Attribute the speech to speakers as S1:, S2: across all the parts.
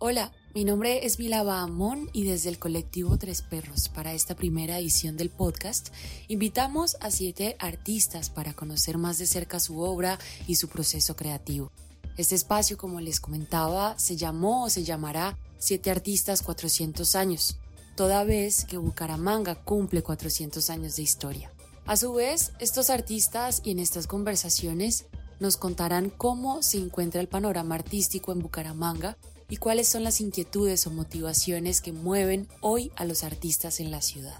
S1: Hola, mi nombre es Milava Amón y desde el colectivo Tres Perros para esta primera edición del podcast invitamos a siete artistas para conocer más de cerca su obra y su proceso creativo. Este espacio, como les comentaba, se llamó o se llamará Siete Artistas 400 años, toda vez que Bucaramanga cumple 400 años de historia. A su vez, estos artistas y en estas conversaciones nos contarán cómo se encuentra el panorama artístico en Bucaramanga y cuáles son las inquietudes o motivaciones que mueven hoy a los artistas en la ciudad.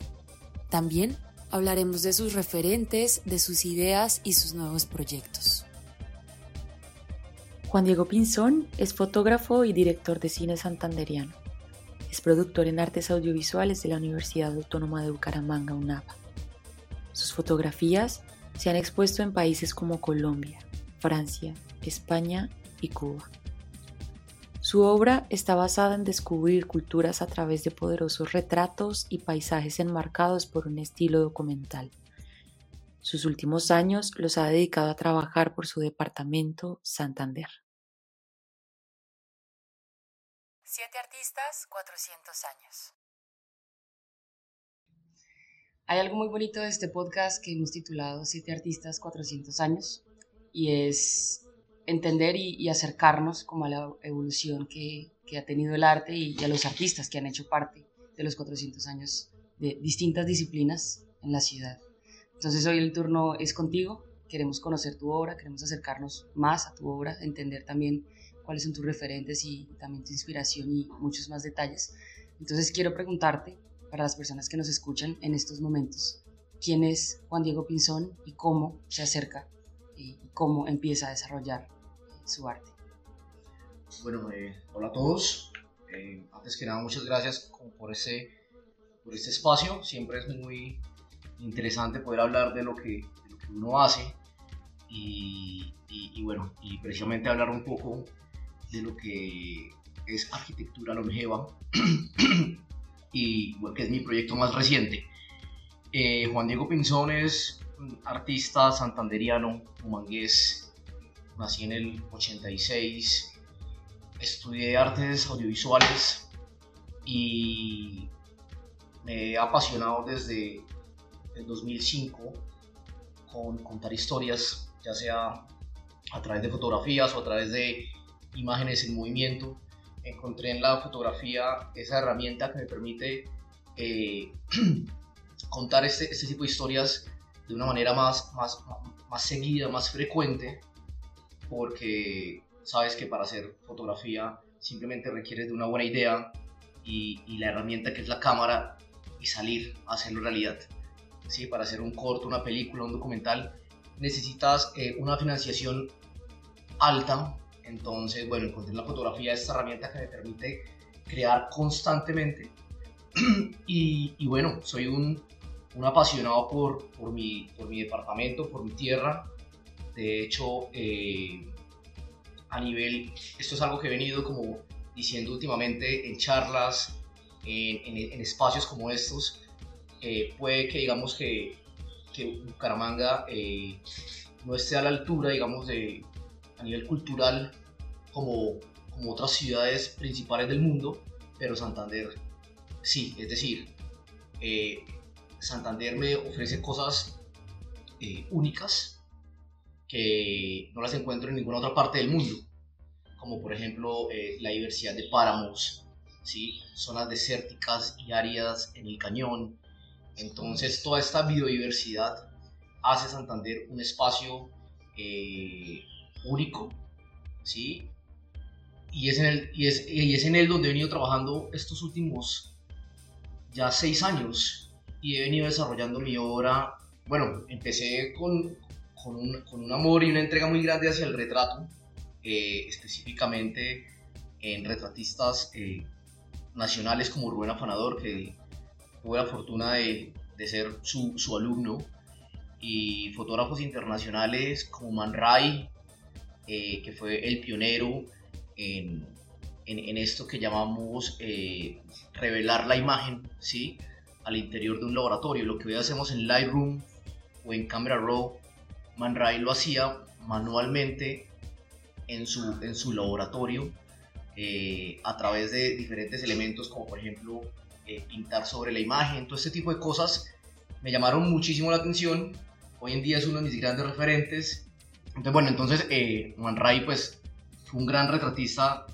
S1: También hablaremos de sus referentes, de sus ideas y sus nuevos proyectos. Juan Diego Pinzón es fotógrafo y director de cine santanderiano. Es productor en artes audiovisuales de la Universidad Autónoma de Bucaramanga, UNAPA. Sus fotografías se han expuesto en países como Colombia, Francia, España y Cuba. Su obra está basada en descubrir culturas a través de poderosos retratos y paisajes enmarcados por un estilo documental. Sus últimos años los ha dedicado a trabajar por su departamento Santander. Siete artistas, 400 años.
S2: Hay algo muy bonito de este podcast que hemos titulado Siete artistas, 400 años y es entender y, acercarnos como a la evolución que, ha tenido el arte y, a los artistas que han hecho parte de los 400 años de distintas disciplinas en la ciudad. Entonces hoy el turno es contigo, queremos conocer tu obra, queremos acercarnos más a tu obra, entender también cuáles son tus referentes y también tu inspiración y muchos más detalles. Entonces quiero preguntarte, para las personas que nos escuchan en estos momentos, ¿quién es Juan Diego Pinzón y cómo se acerca y cómo empieza a desarrollar su arte.
S3: Bueno, eh, hola a todos. Eh, antes que nada, muchas gracias por ese, por este espacio. Siempre es muy interesante poder hablar de lo que, uno hace y, bueno, y precisamente hablar un poco de lo que es arquitectura longeva y que es mi proyecto más reciente. Eh, Juan Diego Pinzón es un artista santanderiano, humangués, nací en el 86, estudié artes audiovisuales y me he apasionado desde el 2005 con contar historias, ya sea a través de fotografías o a través de imágenes en movimiento. Encontré en la fotografía esa herramienta que me permite eh, contar este, este, tipo de historias de una manera más, más, más seguida, más frecuente porque sabes que para hacer fotografía simplemente requieres de una buena idea y, la herramienta que es la cámara y salir a hacerlo realidad. ¿Sí? Para hacer un corto, una película, un documental, necesitas eh, una financiación alta. Entonces, bueno, encontré en la fotografía esta herramienta que me permite crear constantemente. y, y, bueno, soy un, un apasionado por, por, mi, por mi departamento, por mi tierra, de hecho, eh, a nivel, esto es algo que he venido como diciendo últimamente en charlas, en, espacios como estos, eh, puede que digamos que, que Bucaramanga eh, no esté a la altura, digamos, de, a nivel cultural como, como otras ciudades principales del mundo, pero Santander sí, es decir, Santander me ofrece cosas únicas que no las encuentro en ninguna otra parte del mundo, como por ejemplo eh, la diversidad de páramos, ¿sí? zonas desérticas y áridas en el cañón. Entonces toda esta biodiversidad hace Santander un espacio eh, único, ¿sí? Y es, en el, y, es, y es en él donde he venido trabajando estos últimos ya seis años y he venido desarrollando mi obra. Bueno, empecé con, con un, con un, amor y una entrega muy grande hacia el retrato, eh, específicamente en retratistas eh, nacionales como Rubén Afanador, que tuve la fortuna de, de ser su, su, alumno, y fotógrafos internacionales como Man Ray, eh, que fue el pionero en, en, en esto que llamamos revelar la imagen ¿sí? al interior de un laboratorio. Lo que hoy hacemos en Lightroom o en Camera Raw Man Ray lo hacía manualmente en su, en su laboratorio eh, a través de diferentes elementos como por ejemplo eh, pintar sobre la imagen, todo este tipo de cosas me llamaron muchísimo la atención. Hoy en día es uno de mis grandes referentes. Entonces, bueno, entonces eh, Juan Ray pues fue un gran retratista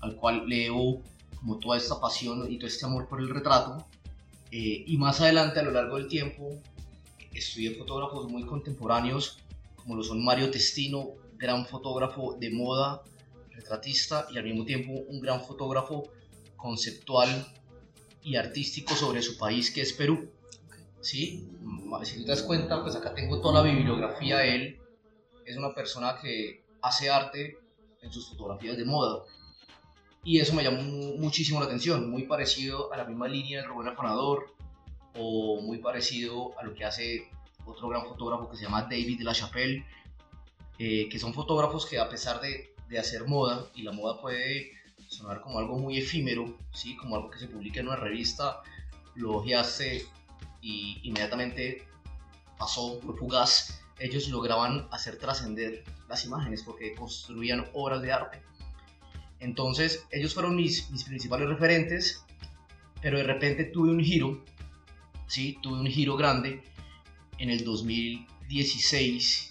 S3: al cual leo como toda esta pasión y todo este amor por el retrato. y más adelante a lo largo del tiempo estudié fotógrafos muy contemporáneos como lo son Mario Testino, gran fotógrafo de moda, retratista y al mismo tiempo un gran fotógrafo conceptual y artístico sobre su país que es Perú. ¿Sí? Si te das cuenta, pues acá tengo toda la bibliografía de él. Es una persona que hace arte en sus fotografías de moda. Y eso me llamó muchísimo la atención, muy parecido a la misma línea de Rubén Afanador o muy parecido a lo que hace otro gran fotógrafo que se llama David de la Chapelle, eh, que son fotógrafos que a pesar de, de, hacer moda, y la moda puede sonar como algo muy efímero, ¿sí? como algo que se publica en una revista, lo ojeaste y inmediatamente pasó, fue fugaz, ellos lograban hacer trascender las imágenes porque construían obras de arte. Entonces ellos fueron mis, mis principales referentes, pero de repente tuve un giro, ¿sí? tuve un giro grande en el 2016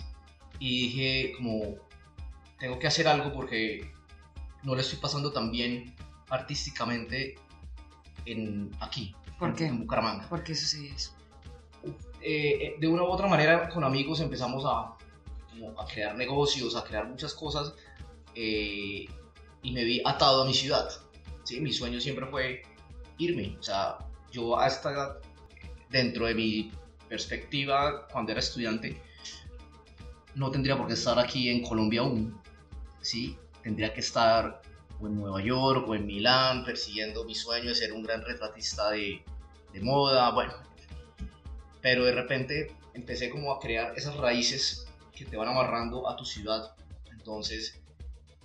S3: y dije como tengo que hacer algo porque no le estoy pasando tan bien artísticamente en aquí,
S2: ¿Por qué?
S3: en Bucaramanga.
S2: ¿Por qué sucedió eso?
S3: Eh, eh, de una u otra manera con amigos empezamos a, a crear negocios, a crear muchas cosas eh, y me vi atado a mi ciudad. ¿sí? Mi sueño siempre fue irme, o sea, yo hasta dentro de mi perspectiva, cuando era estudiante, no tendría por qué estar aquí en Colombia aún, ¿sí? Tendría que estar o en Nueva York o en Milán persiguiendo mi sueño de ser un gran retratista de, moda, bueno. Pero de repente empecé como a crear esas raíces que te van amarrando a tu ciudad. Entonces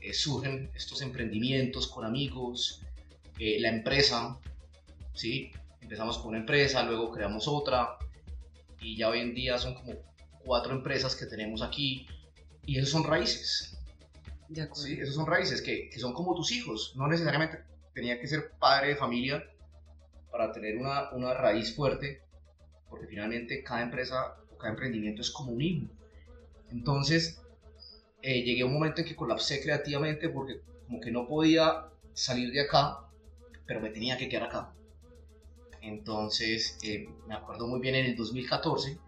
S3: eh, surgen estos emprendimientos con amigos, eh, la empresa, ¿sí? Empezamos con una empresa, luego creamos otra, y ya hoy en día son como cuatro empresas que tenemos aquí y esos son raíces.
S2: De
S3: Sí, esos son raíces que, que, son como tus hijos. No necesariamente tenía que ser padre de familia para tener una, una raíz fuerte, porque finalmente cada empresa o cada emprendimiento es como un hijo. Entonces, eh, llegué a un momento en que colapsé creativamente porque como que no podía salir de acá, pero me tenía que quedar acá. Entonces, eh, me acuerdo muy bien en el 2014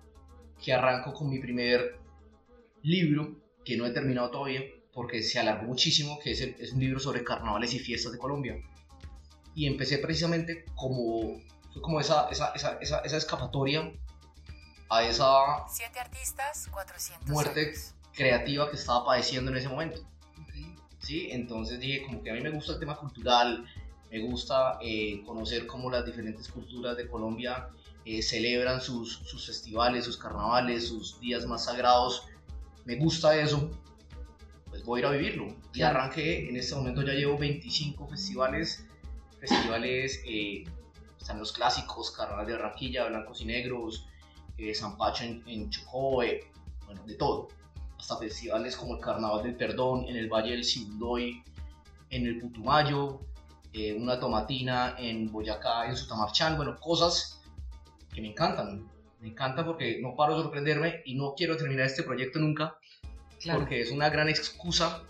S3: que arranco con mi primer libro, que no he terminado todavía porque se alargó muchísimo, que es, es un libro sobre carnavales y fiestas de Colombia. Y empecé precisamente como, como esa, esa, esa, esa, escapatoria a esa
S1: Siete artistas, 400
S3: muerte creativa que estaba padeciendo en ese momento. ¿Sí? Entonces dije, como que a mí me gusta el tema cultural, me gusta eh, conocer cómo las diferentes culturas de Colombia eh, celebran sus, sus, festivales, sus carnavales, sus días más sagrados. Me gusta eso, pues voy a ir a vivirlo. Y arranqué, en este momento ya llevo 25 festivales, festivales, eh, están los clásicos, Carnaval de Barranquilla, Blancos y Negros, eh, San Pacho en, en Chocó, bueno, de todo. Hasta festivales como el Carnaval del Perdón en el Valle del Sibundoy, en el Putumayo, eh, una tomatina en Boyacá, en Sutamarchán, bueno, cosas que me encantan. Me encanta porque no paro de sorprenderme y no quiero terminar este proyecto nunca, claro. porque es una gran excusa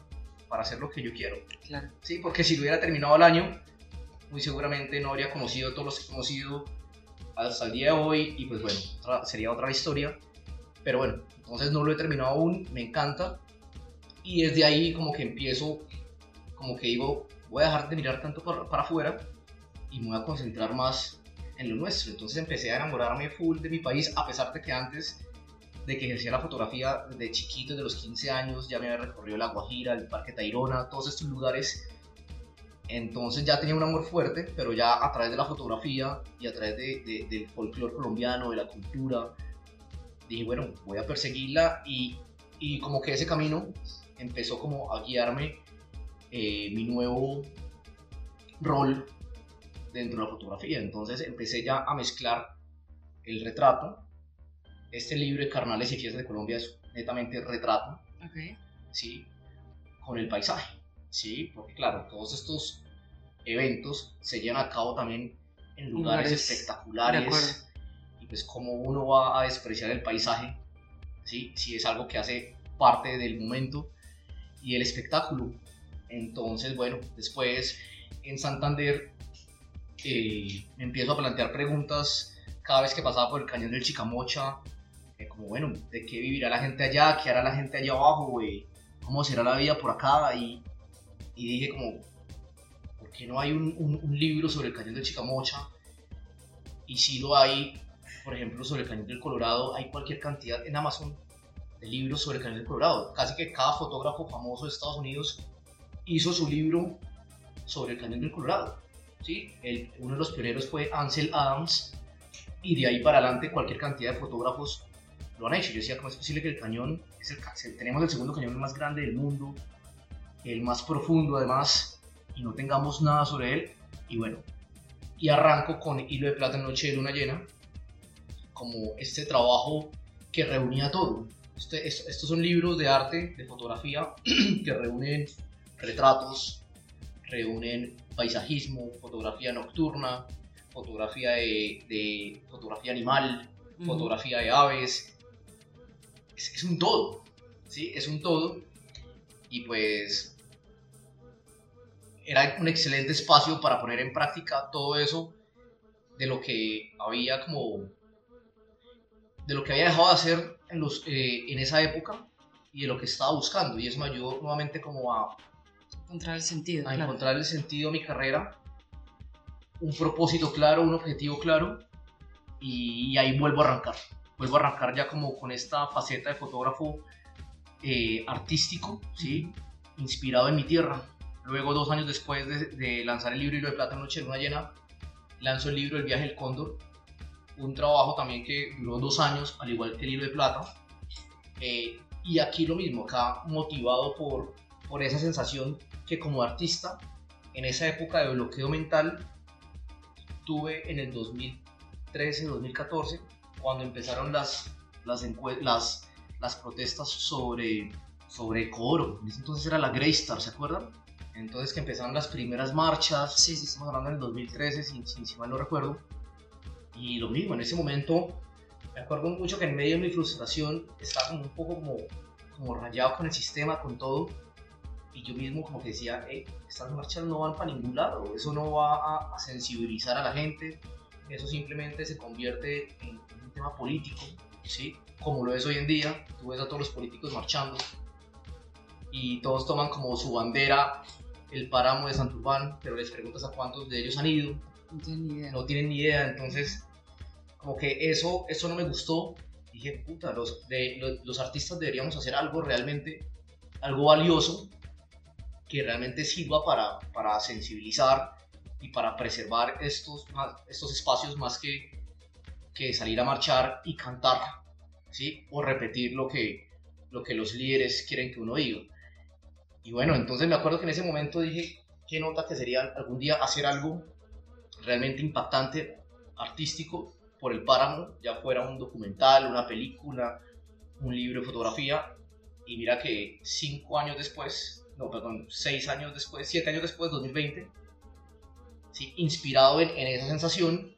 S3: para hacer lo que yo quiero.
S2: Claro.
S3: Sí, porque si lo hubiera terminado el año, muy seguramente no habría conocido todos los que he conocido hasta el día de hoy y pues bueno, otra, sería otra historia. Pero bueno, entonces no lo he terminado aún, me encanta. Y desde ahí como que empiezo, como que digo, voy a dejar de mirar tanto para, afuera y me voy a concentrar más en lo nuestro. Entonces empecé a enamorarme full de mi país, a pesar de que antes de que ejercía la fotografía de chiquito, de los 15 años, ya me había recorrido la Guajira, el Parque Tayrona, todos estos lugares. Entonces ya tenía un amor fuerte, pero ya a través de la fotografía y a través de, de, del folclore colombiano, de la cultura, dije, bueno, voy a perseguirla y, y como que ese camino empezó como a guiarme eh, mi nuevo rol dentro de la fotografía. Entonces empecé ya a mezclar el retrato. Este libro de Carnales y Fiestas de Colombia es netamente retrato,
S2: okay.
S3: ¿sí? Con el paisaje, ¿sí? Porque claro, todos estos eventos se llevan a cabo también en lugares, espectaculares. Y pues como uno va a despreciar el paisaje, ¿sí? Si es algo que hace parte del momento y el espectáculo. Entonces, bueno, después en Santander eh, me empiezo a plantear preguntas cada vez que pasaba por el cañón del Chicamocha, eh, como bueno, ¿de qué vivirá la gente allá? ¿Qué hará la gente allá abajo? Güey? ¿Cómo será la vida por acá? Y, y dije como, ¿por qué no hay un, un, libro sobre el cañón del Chicamocha? Y si lo hay, por ejemplo, sobre el cañón del Colorado, hay cualquier cantidad en Amazon de libros sobre el cañón del Colorado. Casi que cada fotógrafo famoso de Estados Unidos hizo su libro sobre el cañón del Colorado. ¿sí? El, uno de los pioneros fue Ansel Adams y de ahí para adelante cualquier cantidad de fotógrafos lo han hecho. Yo decía, ¿cómo es posible que el cañón, es el, tenemos el segundo cañón más grande del mundo, el más profundo además, y no tengamos nada sobre él? Y bueno, y arranco con Hilo de Plata en Noche de Luna Llena, como este trabajo que reunía todo. Este, estos son libros de arte, de fotografía, que reúnen retratos, reúnen paisajismo, fotografía nocturna, fotografía de, fotografía animal, fotografía de aves. Es, un todo, ¿sí? Es un todo. Y pues era un excelente espacio para poner en práctica todo eso de lo que había como de lo que había dejado de hacer en, los, eh, en esa época y de lo que estaba buscando y eso me ayudó nuevamente como a
S2: encontrar el sentido
S3: a encontrar el sentido a mi carrera un propósito claro un objetivo claro y, ahí vuelvo a arrancar. Vuelvo a arrancar ya como con esta faceta de fotógrafo eh, artístico sí inspirado en mi tierra. Luego, dos años después de, lanzar el libro Hilo de Plata Noche en Luna Llena, lanzo el libro El Viaje del Cóndor, un trabajo también que duró dos años, al igual que el Hilo de Plata. Eh, y aquí lo mismo, acá motivado por, por esa sensación que como artista, en esa época de bloqueo mental, tuve en el 2013-2014, cuando empezaron las, las, las, las protestas sobre, sobre Coro. entonces era la Greystar, ¿se acuerdan? Entonces que empezaron las primeras marchas, sí, sí, estamos hablando del 2013, si, si, mal no recuerdo. Y lo mismo, en ese momento me acuerdo mucho que en medio de mi frustración estaba como un poco como, como rayado con el sistema, con todo. Y yo mismo como que decía, estas marchas no van para ningún lado, eso no va a, sensibilizar a la gente, eso simplemente se convierte en, en un tema político, ¿sí? Como lo es hoy en día, tú ves a todos los políticos marchando y todos toman como su bandera el páramo de Santurbán, pero les preguntas a cuántos de ellos han ido.
S2: No tienen ni idea.
S3: No tienen ni idea, entonces como que eso, eso no me gustó. Dije, puta, los, de, los, artistas deberíamos hacer algo realmente, algo valioso, que realmente sirva para, para sensibilizar y para preservar estos, estos espacios más que, que salir a marchar y cantar, ¿sí? O repetir lo que, lo que los líderes quieren que uno diga. Y bueno, entonces me acuerdo que en ese momento dije, qué nota que sería algún día hacer algo realmente impactante, artístico, por el páramo, ya fuera un documental, una película, un libro de fotografía. Y mira que cinco años después, no, perdón, seis años después, siete años después, 2020, ¿sí? inspirado en, esa sensación,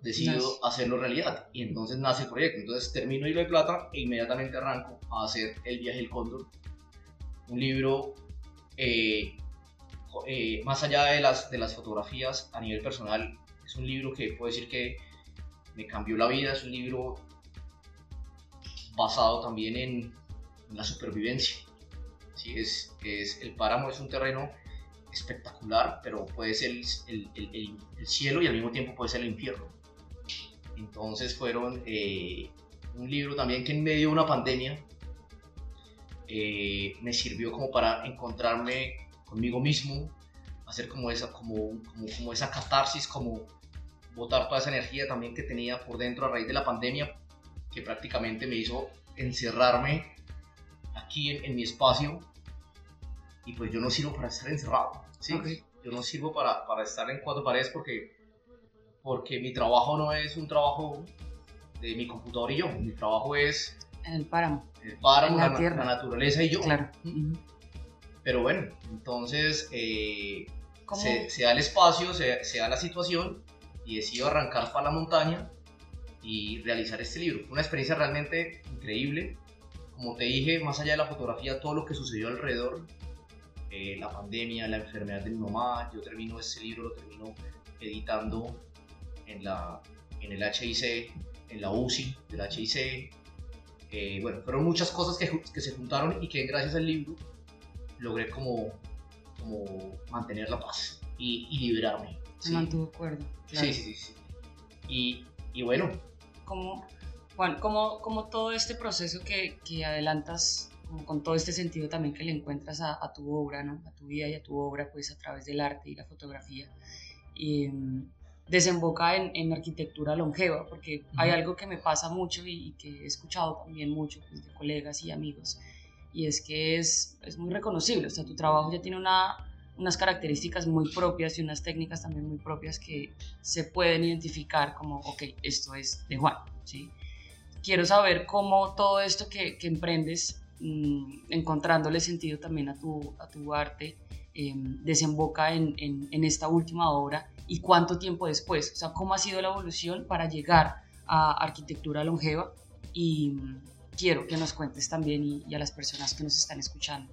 S3: decido hacerlo realidad. Y entonces nace el proyecto. Entonces termino Hilo de Plata e inmediatamente arranco a hacer el viaje del cóndor un libro eh, eh, más allá de las, de las fotografías a nivel personal, es un libro que puedo decir que me cambió la vida, es un libro basado también en, la supervivencia. ¿Sí? Es, es, el páramo es un terreno espectacular, pero puede ser el, el, el, cielo y al mismo tiempo puede ser el infierno. Entonces fueron eh, un libro también que en medio de una pandemia eh, me sirvió como para encontrarme conmigo mismo, hacer como esa, como, como, esa catarsis, como botar toda esa energía también que tenía por dentro a raíz de la pandemia, que prácticamente me hizo encerrarme aquí en, mi espacio y pues yo no sirvo para estar encerrado, ¿sí? Yo no sirvo para, para, estar en cuatro paredes porque, porque mi trabajo no es un trabajo de mi computador y yo, mi trabajo es
S2: en el páramo.
S3: El páramo, la, naturaleza y yo.
S2: Claro.
S3: Pero bueno, entonces eh, se, se, da el espacio, se, se, da la situación y decido arrancar para la montaña y realizar este libro. Una experiencia realmente increíble. Como te dije, más allá de la fotografía, todo lo que sucedió alrededor, eh, la pandemia, la enfermedad de mi mamá, yo termino este libro, lo termino editando en, la, en el HIC, en la UCI del HIC. Eh, bueno, fueron muchas cosas que, que, se juntaron y que gracias al libro logré como, como mantener la paz y, y liberarme.
S2: Se ¿sí? mantuvo cuerdo.
S3: Claro. Sí, sí, sí. Y, y bueno.
S2: Como, Juan, como, como todo este proceso que, que adelantas como con todo este sentido también que le encuentras a, a, tu obra, ¿no? a tu vida y a tu obra, pues a través del arte y la fotografía. Y, mm, desemboca en, en, arquitectura longeva, porque hay algo que me pasa mucho y, y, que he escuchado también mucho pues, de colegas y amigos, y es que es, es muy reconocible, o sea, tu trabajo ya tiene una, unas características muy propias y unas técnicas también muy propias que se pueden identificar como, ok, esto es de Juan, ¿sí? Quiero saber cómo todo esto que, que emprendes, mmm, encontrándole sentido también a tu, a tu arte, eh, desemboca en, en, en, esta última obra y cuánto tiempo después, o sea, cómo ha sido la evolución para llegar a arquitectura longeva y quiero que nos cuentes también y, y a las personas que nos están escuchando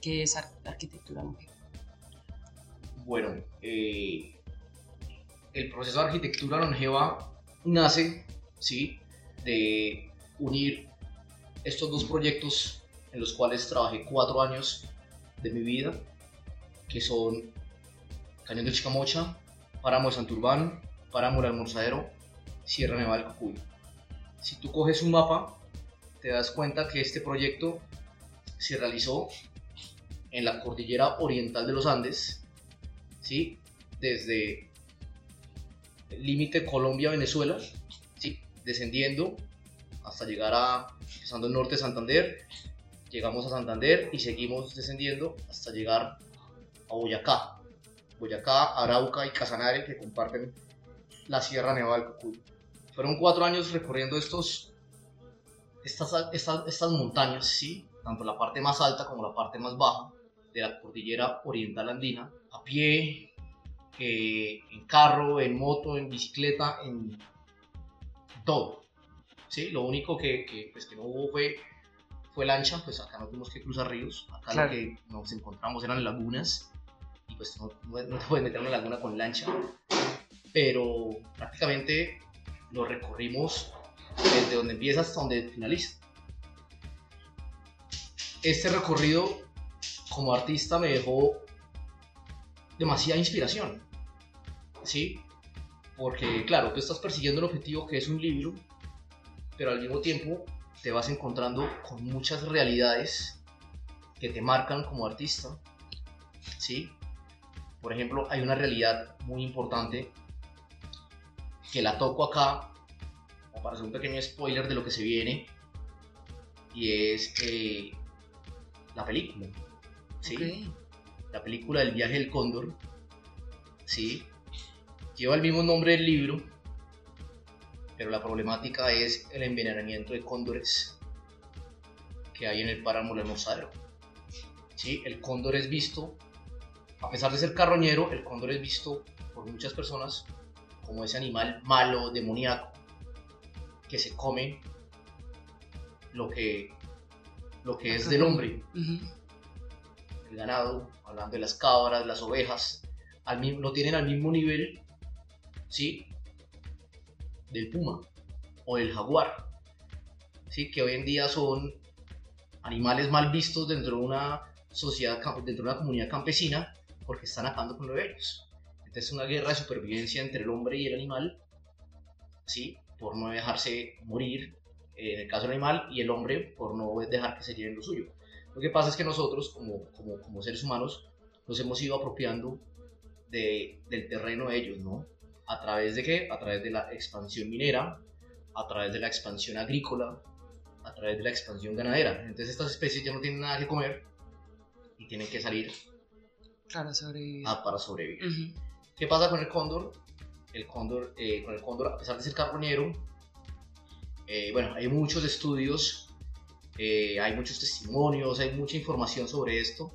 S2: qué es ar arquitectura longeva.
S3: Bueno, eh, el proceso de arquitectura longeva nace, ¿sí? De unir estos dos proyectos en los cuales trabajé cuatro años de mi vida que son Cañón de Chicamocha, Páramo de Santurbán, Páramo del Almorzadero, Sierra Nevada del Cocuy. Si tú coges un mapa, te das cuenta que este proyecto se realizó en la cordillera oriental de los Andes, ¿sí? desde el límite Colombia-Venezuela. Descendiendo hasta llegar a, empezando el norte de Santander, llegamos a Santander y seguimos descendiendo hasta llegar a Boyacá. Boyacá, Arauca y Casanare que comparten la Sierra Nevada del Cocuy. Fueron cuatro años recorriendo estos, estas, estas, estas montañas, ¿sí? tanto la parte más alta como la parte más baja de la cordillera oriental andina, a pie, eh, en carro, en moto, en bicicleta, en todo. ¿sí? Lo único que, que, pues, que no hubo fue, fue lancha, pues acá no tuvimos que cruzar ríos, acá claro. lo que nos encontramos eran lagunas y pues no, no, te puedes meter en una laguna con lancha, pero prácticamente lo recorrimos desde donde empieza hasta donde finaliza. Este recorrido como artista me dejó demasiada inspiración, ¿sí? Porque claro, tú estás persiguiendo el objetivo que es un libro, pero al mismo tiempo te vas encontrando con muchas realidades que te marcan como artista, ¿sí? Por ejemplo, hay una realidad muy importante que la toco acá, para hacer un pequeño spoiler de lo que se viene, y es eh, la película. ¿sí? Okay. La película del viaje del cóndor, ¿sí? Lleva el mismo nombre del libro, pero la problemática es el envenenamiento de cóndores que hay en el páramo del Mozaro. ¿sí? El cóndor es visto a pesar de ser carroñero, el cóndor es visto por muchas personas como ese animal malo, demoníaco, que se come lo que, lo que es del hombre. Uh -huh. El ganado, hablando de las cabras, las ovejas, al mismo, lo tienen al mismo nivel, ¿sí? Del puma o del jaguar, ¿sí? Que hoy en día son animales mal vistos dentro de una sociedad, dentro de una comunidad campesina porque están acabando con lo de ellos. Entonces es una guerra de supervivencia entre el hombre y el animal, ¿sí? por no dejarse morir eh, en el caso del animal y el hombre por no dejar que se lleven lo suyo. Lo que pasa es que nosotros como, como, como seres humanos nos hemos ido apropiando de, del terreno de ellos, ¿no? ¿A través de qué? A través de la expansión minera, a través de la expansión agrícola, a través de la expansión ganadera. Entonces estas especies ya no tienen nada que comer y tienen que salir
S2: para sobrevivir.
S3: Ah, para sobrevivir. Uh -huh. ¿Qué pasa con el cóndor? El cóndor, eh, con el cóndor, a pesar de ser carbonero, eh, bueno, hay muchos estudios, eh, hay muchos testimonios, hay mucha información sobre esto,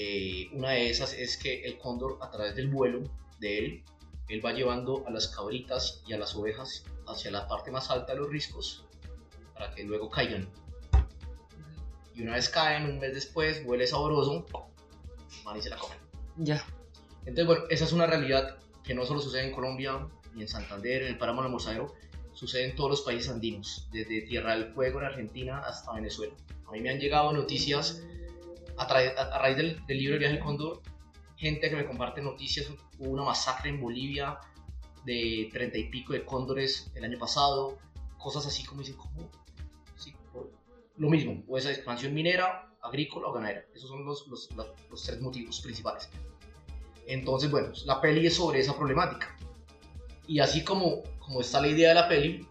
S3: Eh, una de esas es que el cóndor a través del vuelo de él, él va llevando a las cabritas y a las ovejas hacia la parte más alta de los riscos para que luego caigan. Y una vez caen, un mes después, huele sabroso, van y se la comen.
S2: Ya.
S3: Entonces, bueno, esa es una realidad que no solo sucede en Colombia, ni en Santander, en el Páramo del Almorzadero, sucede en todos los países andinos, desde Tierra del Fuego en Argentina hasta Venezuela. A mí me han llegado noticias a, a, raíz del, libro El viaje del cóndor, gente que me comparte noticias, hubo una masacre en Bolivia de treinta y pico de cóndores el año pasado, cosas así como dicen, ¿cómo? Sí, lo mismo, o esa expansión minera, agrícola o ganadera, esos son los, los, los tres motivos principales. Entonces, bueno, la peli es sobre esa problemática. Y así como, como está la idea de la peli,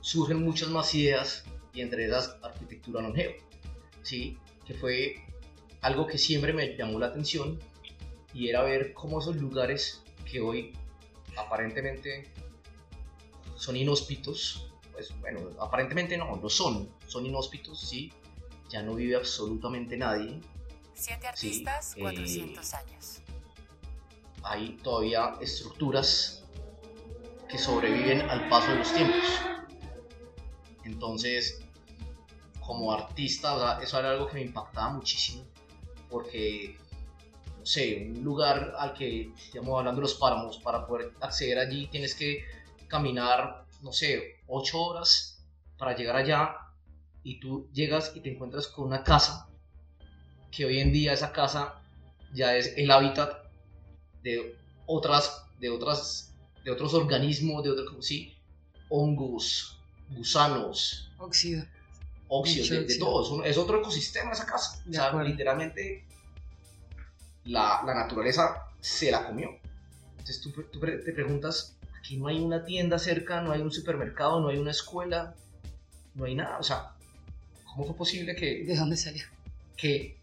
S3: surgen muchas más ideas y entre esas arquitectura longeva, ¿sí? que fue algo que siempre me llamó la atención y era ver cómo esos lugares que hoy aparentemente son inhóspitos, pues bueno, aparentemente no, lo son, son inhóspitos, sí, ya no vive absolutamente nadie.
S1: Siete artistas, 400 eh, años.
S3: Hay todavía estructuras que sobreviven al paso de los tiempos. Entonces, como artista, eso era algo que me impactaba muchísimo, porque, sé, un lugar al que, estamos hablando de los páramos, para poder acceder allí tienes que caminar, no sé, ocho horas para llegar allá, y tú llegas y te encuentras con una casa, que hoy en día esa casa ya es el hábitat de otras, de otras, de otros organismos, de otros, sí, hongos, gusanos,
S2: óxido,
S3: óxido, de, todo, es otro ecosistema esa casa, o sea, literalmente la, la, naturaleza se la comió. Entonces tú, tú, te preguntas, aquí no hay una tienda cerca, no hay un supermercado, no hay una escuela, no hay nada, o sea, ¿cómo fue posible que...
S2: ¿De dónde salió?
S3: Que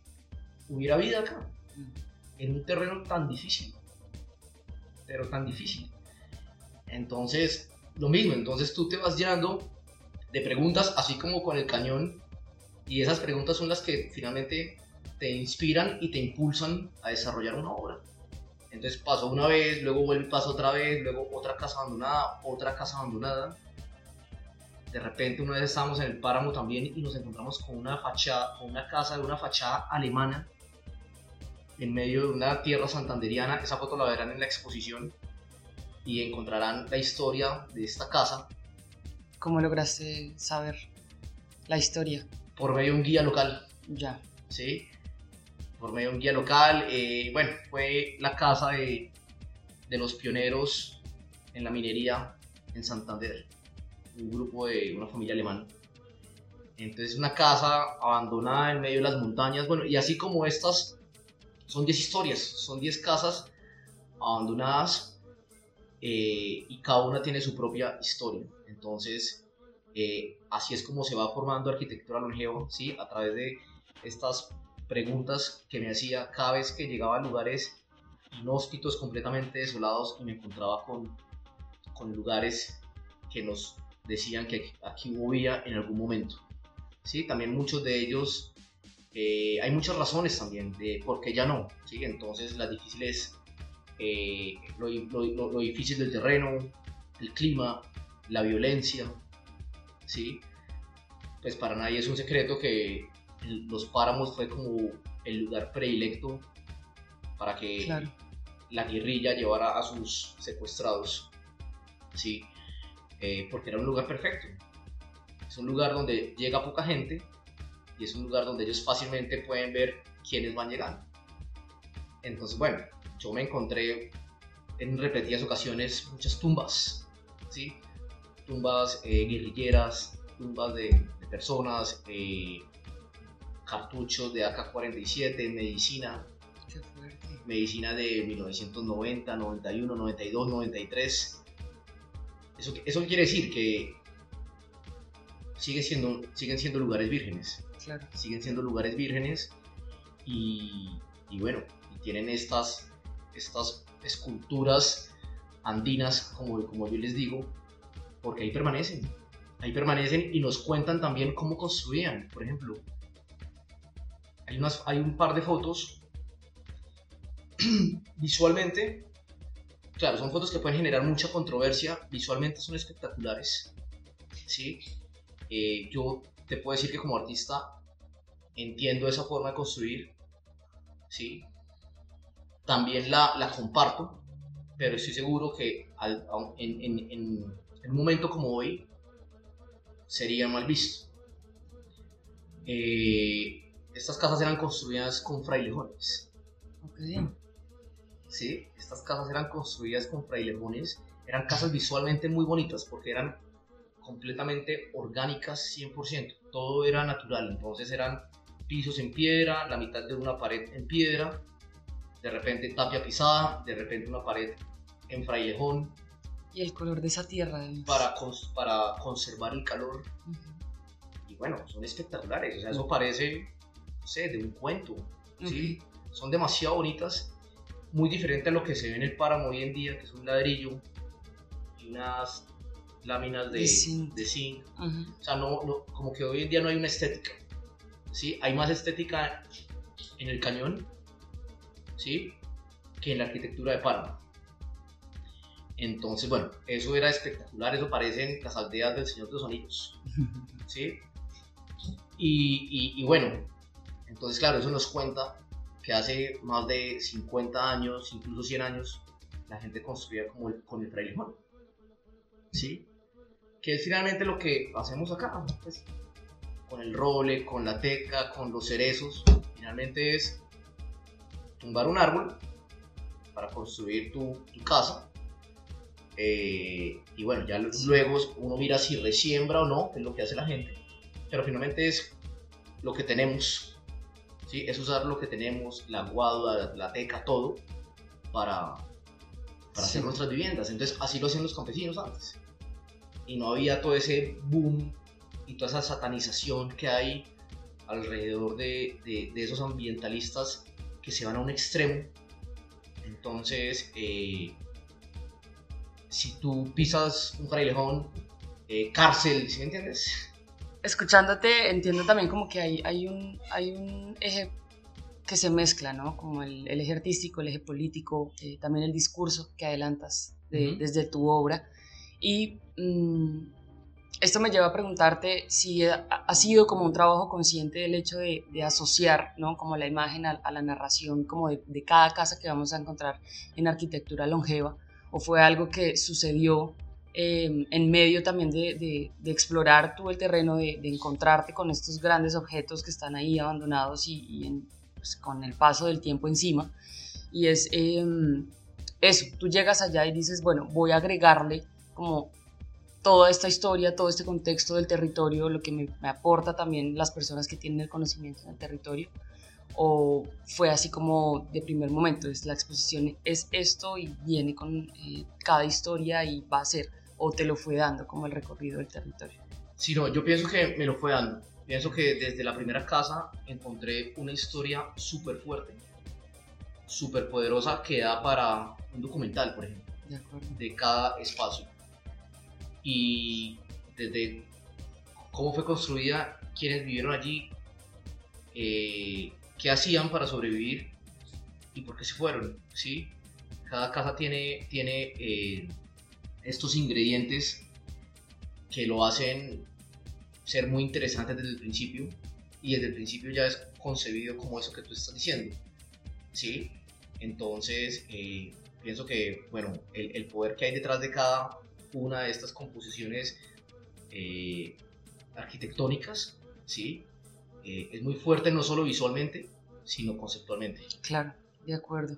S3: hubiera vida acá, mm. en un terreno tan difícil pero tan difícil. Entonces, lo mismo, entonces tú te vas llenando de preguntas, así como con el cañón, y esas preguntas son las que finalmente te inspiran y te impulsan a desarrollar una obra. Entonces pasó una vez, luego vuelve y pasa otra vez, luego otra casa abandonada, otra casa abandonada. De repente una vez estábamos en el páramo también y nos encontramos con una fachada, con una casa de una fachada alemana en medio de una tierra santanderiana. Esa foto la verán en la exposición y encontrarán la historia de esta casa.
S2: ¿Cómo lograste saber la historia?
S3: Por medio de un guía local.
S2: Ya.
S3: Sí, por medio de un guía local. Eh, bueno, fue la casa de, de los pioneros en la minería en Santander. Un grupo de una familia alemana. Entonces una casa abandonada en medio de las montañas, bueno, y así como estas son 10 historias, son 10 casas abandonadas eh, y cada una tiene su propia historia. Entonces, eh, así es como se va formando arquitectura longeva, ¿sí? A través de estas preguntas que me hacía cada vez que llegaba a lugares inhóspitos, completamente desolados y me encontraba con, con lugares que nos decían que aquí hubo vida en algún momento. ¿sí? También muchos de ellos eh, hay muchas razones también de por qué ya no, ¿sí? Entonces las difíciles, eh, lo, lo, difícil del terreno, el clima, la violencia, ¿sí? Pues para nadie es un secreto que los páramos fue como el lugar predilecto para que la guerrilla llevara a sus secuestrados, ¿sí? Eh, porque era un lugar perfecto. Es un lugar donde llega poca gente, y es un lugar donde ellos fácilmente pueden ver quiénes van llegando. Entonces, bueno, yo me encontré en repetidas ocasiones muchas tumbas, ¿sí? Tumbas eh, guerrilleras, tumbas de, personas, eh, cartuchos de AK-47, medicina, medicina de 1990, 91, 92, 93. Eso, eso quiere decir que sigue siendo, siguen siendo lugares vírgenes. Siguen siendo lugares vírgenes y, bueno, tienen estas, estas esculturas andinas, como, como yo les digo, porque ahí permanecen. Ahí permanecen y nos cuentan también cómo construían. Por ejemplo, hay, unas, hay un par de fotos visualmente, claro, son fotos que pueden generar mucha controversia, visualmente son espectaculares, ¿sí? Eh, yo te puedo decir que como artista entiendo esa forma de construir, ¿sí? También la, la comparto, pero estoy seguro que en, en, un momento como hoy sería mal visto. Eh, estas casas eran construidas con frailejones.
S2: Okay.
S3: Sí, estas casas eran construidas con frailejones. Eran casas visualmente muy bonitas porque eran completamente orgánicas 100%. Todo era natural. Entonces eran pisos en piedra, la mitad de una pared en piedra, de repente tapia pisada, de repente una pared en frailejón.
S2: Y el color de esa tierra.
S3: Para, para conservar el calor. Y bueno, son espectaculares. O sea, eso parece, no sé, de un cuento. ¿sí? Son demasiado bonitas. Muy diferente a lo que se ve en el páramo hoy en día, que es un ladrillo y unas láminas de, de zinc. O sea, no, no, como que hoy en día no hay una estética. ¿sí? Hay más estética en el cañón ¿sí? que en la arquitectura de Palma. Entonces, bueno, eso era espectacular, eso parecen las aldeas del Señor de los Anillos. ¿sí? Y, y, bueno, entonces, claro, eso nos cuenta que hace más de 50 años, incluso 100 años, la gente construía como con el frailejón. ¿Sí? Que es finalmente lo que hacemos acá. Pues, con el role, con la teca, con los cerezos. Finalmente es tumbar un árbol para construir tu, casa. Eh, y bueno, ya luego uno mira si resiembra o no, es lo que hace la gente. Pero finalmente es lo que tenemos. ¿Sí? Es usar lo que tenemos, la guada, la, teca, todo, para, para hacer nuestras viviendas. Entonces así lo hacían los campesinos antes. Y no había todo ese boom y toda esa satanización que hay alrededor de, de, esos ambientalistas que se van a un extremo. Entonces, eh, si tú pisas un frailejón, eh, cárcel, ¿sí me entiendes?
S2: Escuchándote, entiendo también como que hay, hay, un, hay un eje que se mezcla, ¿no? Como el, el eje artístico, el eje político, eh, también el discurso que adelantas desde tu obra. Y mm, esto me lleva a preguntarte si ha sido como un trabajo consciente del hecho de, asociar, ¿no? Como la imagen a, la narración, como de, cada casa que vamos a encontrar en arquitectura longeva, o fue algo que sucedió eh, en medio también de, explorar tú el terreno, de, encontrarte con estos grandes objetos que están ahí abandonados y, pues, con el paso del tiempo encima. Y es em, eso, tú llegas allá y dices, bueno, voy a agregarle como toda esta historia, todo este contexto del territorio, lo que me, aporta también las personas que tienen el conocimiento del territorio, o fue así como de primer momento, es la exposición es esto y viene con eh, cada historia y va a ser, o te lo fue dando como el recorrido del territorio.
S3: Sí, no, yo pienso que me lo fue dando. Pienso que desde la primera casa encontré una historia súper fuerte, súper poderosa que da para un documental, por ejemplo, de, de cada espacio y desde cómo fue construida, quiénes vivieron allí, eh, qué hacían para sobrevivir y por qué se fueron, ¿sí? Cada casa tiene, tiene eh, estos ingredientes que lo hacen ser muy interesantes desde el principio y desde el principio ya es concebido como eso que tú estás diciendo, ¿sí? Entonces, eh, pienso que, bueno, el, el, poder que hay detrás de cada una de estas composiciones eh, arquitectónicas, ¿sí? Eh, es muy fuerte no solo visualmente, sino conceptualmente.
S2: Claro, de acuerdo.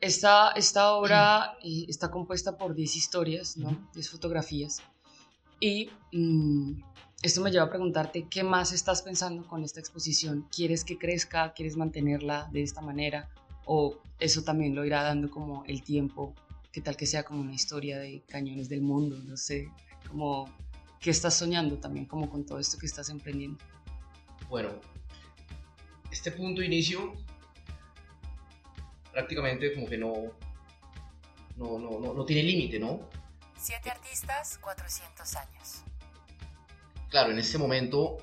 S2: Esta, esta obra eh, está compuesta por 10 historias, ¿no? 10 fotografías. Y mm, esto me lleva a preguntarte, ¿qué más estás pensando con esta exposición? ¿Quieres que crezca? ¿Quieres mantenerla de esta manera? ¿O eso también lo irá dando como el tiempo qué tal que sea como una historia de cañones del mundo, no sé, como qué estás soñando también como con todo esto que estás emprendiendo.
S3: Bueno, este punto de inicio prácticamente como que no, no, no, no, tiene límite, ¿no?
S1: Siete artistas, 400 años.
S3: Claro, en este momento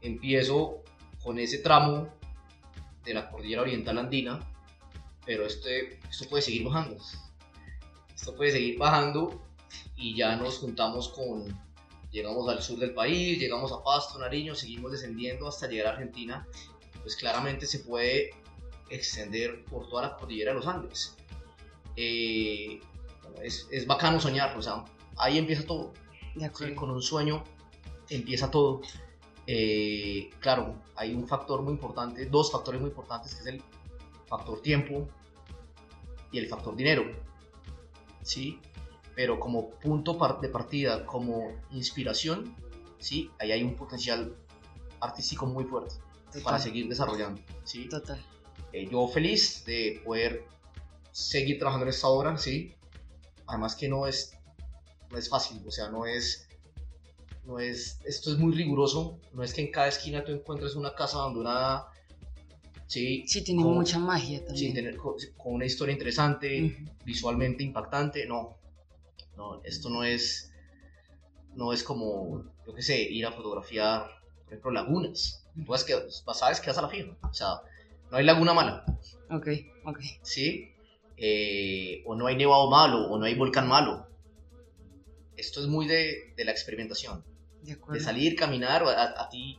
S3: empiezo con ese tramo de la cordillera oriental andina pero este, esto puede seguir bajando. Esto puede seguir bajando y ya nos juntamos con, llegamos al sur del país, llegamos a Pasto, Nariño, seguimos descendiendo hasta llegar a Argentina, pues claramente se puede extender por toda la cordillera de los Andes. Eh, es, es, bacano soñar, o sea, ahí empieza todo. con un sueño empieza todo. Eh, claro, hay un factor muy importante, dos factores muy importantes, que es el factor tiempo y el factor dinero. ¿sí? Pero como punto de partida, como inspiración, ¿sí? ahí hay un potencial artístico muy fuerte para seguir desarrollando. ¿sí?
S2: Total.
S3: Eh, yo feliz de poder seguir trabajando en esta obra, ¿sí? Además que no es, no es fácil, o sea, no es, no es, esto es muy riguroso, no es que en cada esquina tú encuentres una casa abandonada, ¿sí?
S2: Sí, tiene mucha magia también.
S3: Sí, con, una historia interesante, visualmente impactante, no, no, esto no es, no es como, yo qué sé, ir a fotografiar, por ejemplo, lagunas. Tú sabes que, sabes que vas a la fija, o sea, no hay laguna mala.
S2: Ok, ok.
S3: ¿Sí? Eh, o no hay nevado malo, o no hay volcán malo. Esto es muy de, de la experimentación. De, de salir, caminar, a, a, ti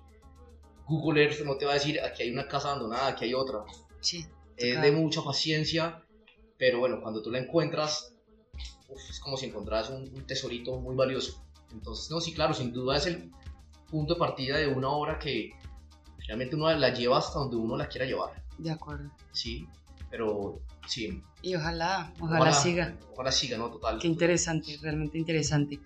S3: Google Earth no te va a decir aquí hay una casa abandonada, aquí hay otra.
S2: Sí.
S3: Es de mucha paciencia, pero bueno, cuando tú la encuentras, es como si encontraras un, un, tesorito muy valioso. Entonces, no, sí, claro, sin duda es el punto de partida de una obra que realmente uno la lleva hasta donde uno la quiera llevar.
S2: De acuerdo.
S3: Sí, pero sí.
S2: Y ojalá, ojalá, siga.
S3: Ojalá siga, ¿no? Total.
S2: Qué interesante, realmente interesante.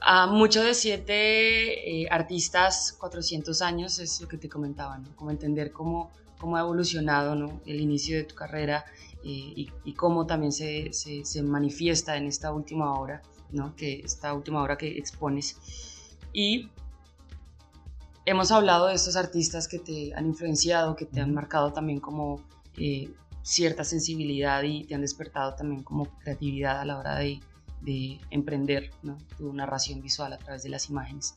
S2: A muchos de siete eh, artistas, 400 años, es lo que te comentaba, ¿no? Como entender cómo, cómo ha evolucionado, ¿no? El inicio de tu carrera eh, y, y, cómo también se, se, se, manifiesta en esta última obra, ¿no? Que esta última obra que expones. Y hemos hablado de estos artistas que te han influenciado, que te han marcado también como eh, cierta sensibilidad y te han despertado también como creatividad a la hora de, de emprender ¿no? tu narración visual a través de las imágenes.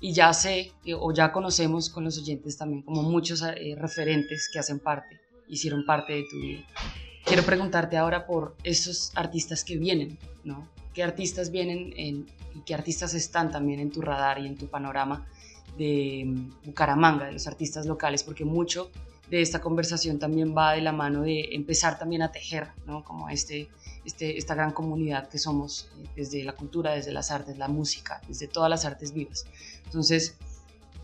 S2: Y ya sé, o ya conocemos con los oyentes también como muchos eh, referentes que hacen parte, hicieron parte de tu vida. Quiero preguntarte ahora por esos artistas que vienen, ¿no? ¿Qué artistas vienen en, y qué artistas están también en tu radar y en tu panorama de Bucaramanga, de los artistas locales, porque mucho de esta conversación también va de la mano de empezar también a tejer, ¿no? Como este, este, esta gran comunidad que somos eh, desde la cultura, desde las artes, la música, desde todas las artes vivas. Entonces,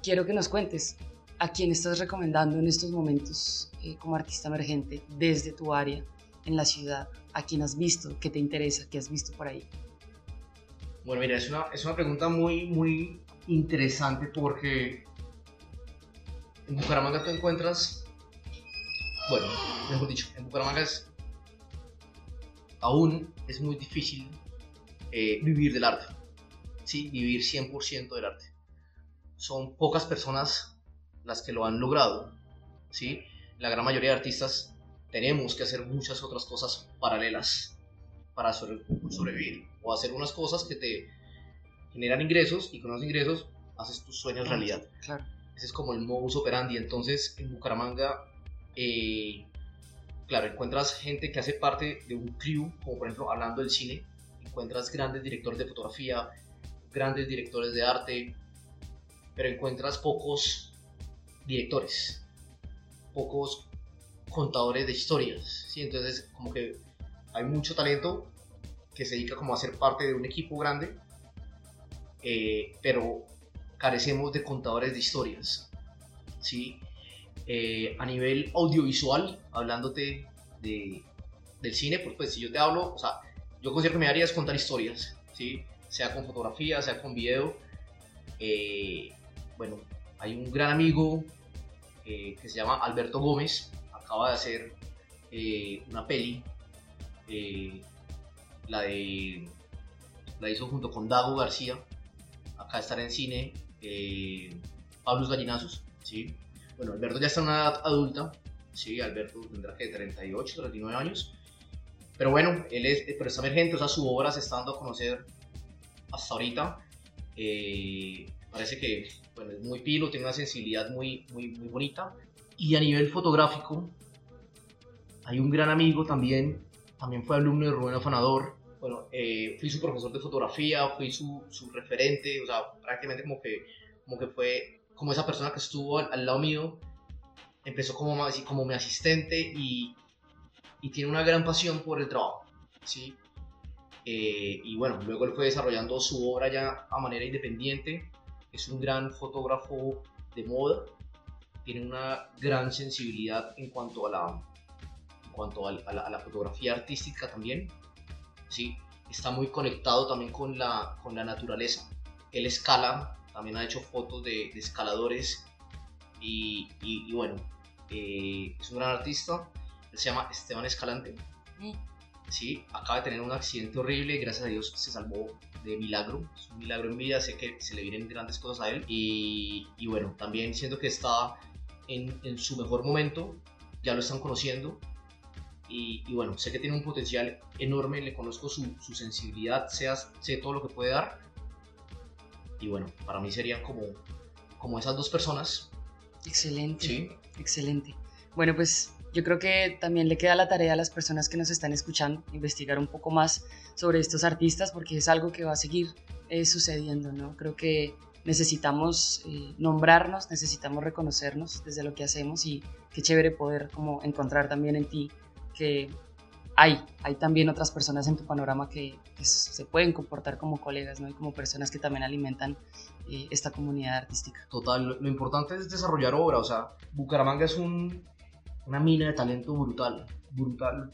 S2: quiero que nos cuentes a quién estás recomendando en estos momentos eh, como artista emergente desde tu área en la ciudad, a quién has visto, qué te interesa, qué has visto por ahí.
S3: Bueno, mira, es una, es una pregunta muy, muy interesante porque en Bucaramanga tú encuentras, bueno, mejor dicho, en Bucaramanga es, aún es muy difícil eh, vivir del arte, ¿sí? vivir 100% del arte. Son pocas personas las que lo han logrado, ¿sí? La gran mayoría de artistas tenemos que hacer muchas otras cosas paralelas para sobrevivir o hacer unas cosas que te generan ingresos y con esos ingresos haces tus sueños realidad.
S2: Claro.
S3: Ese es como el modus operandi. Entonces, en Bucaramanga, eh, claro, encuentras gente que hace parte de un crew, como por ejemplo, hablando del cine, encuentras grandes directores de fotografía, grandes directores de arte, pero encuentras pocos directores, pocos contadores de historias, ¿sí? Entonces, como que hay mucho talento que se dedica como a ser parte de un equipo grande, eh, pero carecemos de contadores de historias. ¿sí? Eh, a nivel audiovisual, hablándote de, del cine, pues, pues, si yo te hablo, o sea, yo considero que mi área contar historias, ¿sí? sea con fotografía, sea con video. Eh, bueno, hay un gran amigo que se llama Alberto Gómez, acaba de hacer una peli, la de la hizo junto con Dago García, acá estar en cine, eh, Pablo Gallinazos, ¿sí? Bueno, Alberto ya está en una edad adulta, ¿sí? Alberto tendrá que 38, 39 años, pero bueno, él es, pero está emergente, o sea, su obra se está dando a conocer hasta ahorita, eh, parece que, bueno, es muy pilo, tiene una sensibilidad muy, muy, muy bonita, y a nivel fotográfico, hay un gran amigo también, también fue alumno de Rubén Afanador. Bueno, eh, fui su profesor de fotografía, fui su, su, referente, o sea, prácticamente como que, como que fue como esa persona que estuvo al, lado mío. Empezó como, como mi asistente y, y tiene una gran pasión por el trabajo, ¿sí? Eh, y bueno, luego él fue desarrollando su obra ya a manera independiente. Es un gran fotógrafo de moda, tiene una gran sensibilidad en cuanto a la, en cuanto a la, fotografía artística también. ¿Sí? Está muy conectado también con la, con la naturaleza. Él escala, también ha hecho fotos de, escaladores y, y, bueno, eh, es un gran artista. Él se llama Esteban Escalante. Mm. Sí, acaba de tener un accidente horrible, gracias a Dios se salvó de milagro, es un milagro en vida, sé que se le vienen grandes cosas a él y, y bueno, también siento que está en, en, su mejor momento, ya lo están conociendo y, y, bueno, sé que tiene un potencial enorme, le conozco su, su sensibilidad, sé, sé todo lo que puede dar y bueno, para mí serían como, como esas dos personas.
S2: Excelente, ¿Sí? excelente. Bueno, pues yo creo que también le queda la tarea a las personas que nos están escuchando investigar un poco más sobre estos artistas porque es algo que va a seguir eh, sucediendo, ¿no? Creo que necesitamos eh, nombrarnos, necesitamos reconocernos desde lo que hacemos y qué chévere poder como encontrar también en ti que hay, hay también otras personas en tu panorama que, se pueden comportar como colegas, ¿no? Y como personas que también alimentan eh, esta comunidad artística.
S3: Total, lo, importante es desarrollar obra, o sea, Bucaramanga es un, una mina de talento brutal, brutal,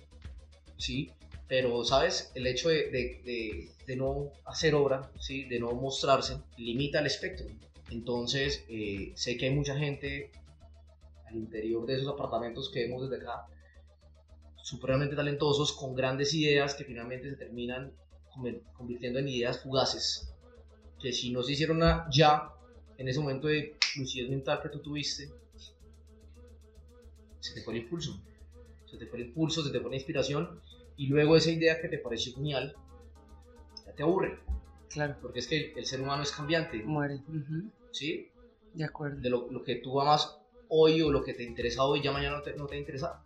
S3: ¿sí? Pero, ¿sabes? El hecho de, de, de, no hacer obra, ¿sí? De no mostrarse, limita el espectro. Entonces, eh, sé que hay mucha gente al interior de esos apartamentos que vemos desde acá, supremamente talentosos, con grandes ideas que finalmente se terminan convirtiendo en ideas fugaces, que si no se hicieron ya, en ese momento de lucidez mental que tú tuviste, se te fue el impulso. Se te fue el impulso, se te fue la inspiración y luego esa idea que te pareció genial ya te aburre.
S2: Claro.
S3: Porque es que el, ser humano es cambiante.
S2: Muere.
S3: ¿Sí?
S2: De acuerdo.
S3: De lo, que tú amas hoy o lo que te interesa hoy ya mañana no te, no te interesa.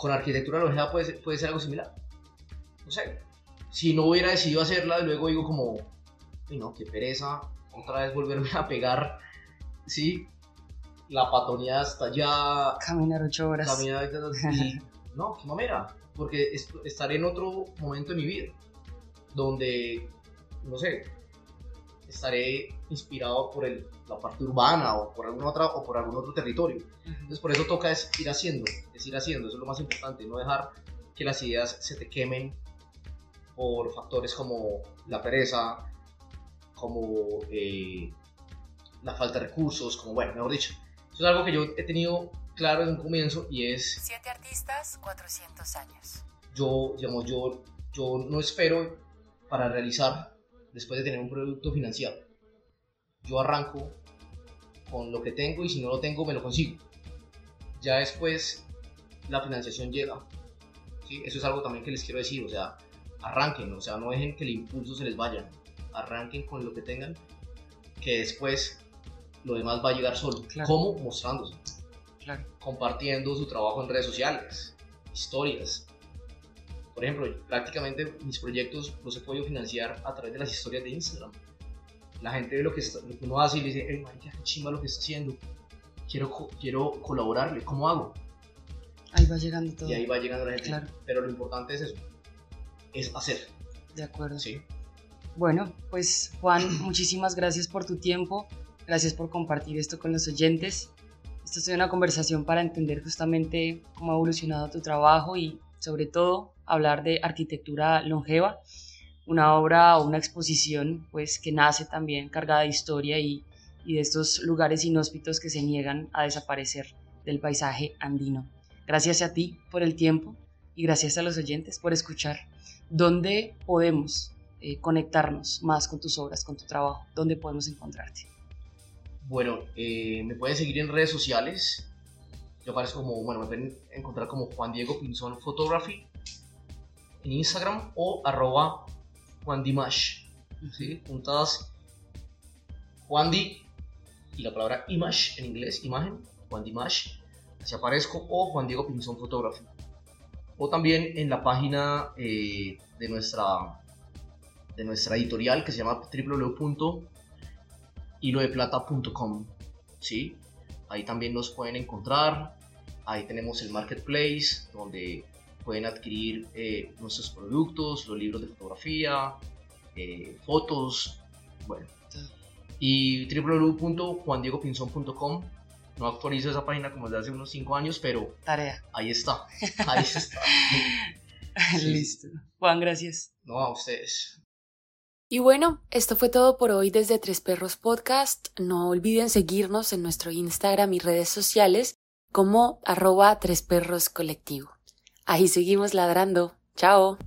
S3: Con arquitectura la puede ser, puede ser algo similar. No sé. Si no hubiera decidido hacerla, luego digo como, no, qué pereza, otra vez volverme a pegar, ¿sí? la patonía hasta allá.
S2: Caminar ocho horas.
S3: Caminar y, no, qué mamera, porque estaré en otro momento de mi vida donde, no sé, estaré inspirado por el, la parte urbana o por alguna otra o por algún otro territorio. Entonces por eso toca es ir haciendo, es ir haciendo, eso es lo más importante, no dejar que las ideas se te quemen por factores como la pereza, como eh, la falta de recursos, como bueno, mejor dicho, es algo que yo he tenido claro desde un comienzo y es...
S1: Siete artistas, 400 años.
S3: Yo, digamos, yo, yo no espero para realizar después de tener un producto financiado. Yo arranco con lo que tengo y si no lo tengo me lo consigo. Ya después la financiación llega. ¿sí? Eso es algo también que les quiero decir, o sea, arranquen, o sea, no dejen que el impulso se les vaya. Arranquen con lo que tengan, que después lo demás va a llegar solo. ¿Cómo? Mostrándose. Compartiendo su trabajo en redes sociales, historias. Por ejemplo, prácticamente mis proyectos los he podido financiar a través de las historias de Instagram. La gente ve lo que, uno hace y le dice, hey, qué chimba lo que está haciendo. Quiero, quiero colaborarle, ¿cómo hago?
S2: Ahí va llegando todo.
S3: Y ahí va llegando la gente. Pero lo importante es eso, es hacer.
S2: De acuerdo.
S3: Sí.
S2: Bueno, pues Juan, muchísimas gracias por tu tiempo. Gracias por compartir esto con los oyentes. Esta es una conversación para entender justamente cómo ha evolucionado tu trabajo y sobre todo hablar de arquitectura longeva, una obra o una exposición pues que nace también cargada de historia y, de estos lugares inhóspitos que se niegan a desaparecer del paisaje andino. Gracias a ti por el tiempo y gracias a los oyentes por escuchar. ¿Dónde podemos eh, conectarnos más con tus obras, con tu trabajo? ¿Dónde podemos encontrarte?
S3: Bueno, eh, me pueden seguir en redes sociales. Yo aparezco como, bueno, me pueden encontrar como Juan Diego Pinzón Photography en Instagram o arroba Juan Dimash. Juntadas Juan Di y la palabra image en inglés, imagen, Juan Dimash. así aparezco, o Juan Diego Pinzón Photography. O también en la página eh, de, nuestra, de nuestra editorial que se llama www.hilodeplata.com. ¿sí? Ahí también nos pueden encontrar. Ahí tenemos el marketplace donde pueden adquirir eh, nuestros productos, los libros de fotografía, eh, fotos, bueno. Y www.juandiegopinzon.com no actualizo esa página como desde hace unos 5 años, pero
S2: tarea.
S3: Ahí está. Ahí está.
S2: Listo. Juan, gracias.
S3: No, a ustedes.
S1: Y bueno, esto fue todo por hoy desde Tres Perros Podcast. No olviden seguirnos en nuestro Instagram y redes sociales como arroba Tres Perros Colectivo. Ahí seguimos ladrando. Chao.